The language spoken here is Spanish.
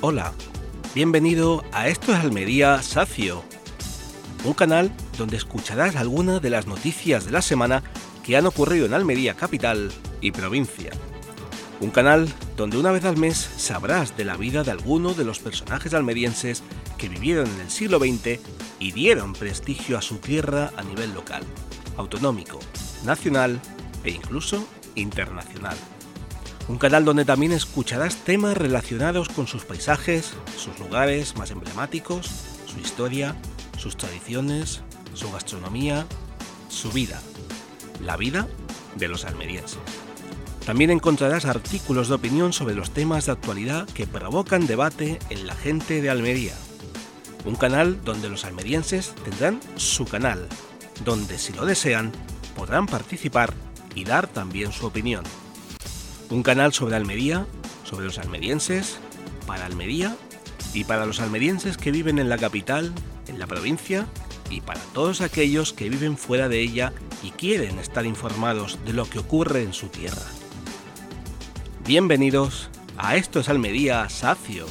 Hola, bienvenido a Esto es Almería Sacio, un canal donde escucharás algunas de las noticias de la semana que han ocurrido en Almería capital y provincia. Un canal donde una vez al mes sabrás de la vida de alguno de los personajes almerienses que vivieron en el siglo XX y dieron prestigio a su tierra a nivel local, autonómico, nacional e incluso internacional. Un canal donde también escucharás temas relacionados con sus paisajes, sus lugares más emblemáticos, su historia, sus tradiciones, su gastronomía, su vida, la vida de los almerienses. También encontrarás artículos de opinión sobre los temas de actualidad que provocan debate en la gente de Almería. Un canal donde los almerienses tendrán su canal, donde si lo desean podrán participar y dar también su opinión. Un canal sobre Almería, sobre los almerienses, para Almería y para los almerienses que viven en la capital, en la provincia y para todos aquellos que viven fuera de ella y quieren estar informados de lo que ocurre en su tierra. Bienvenidos a Esto es Almería Sacio.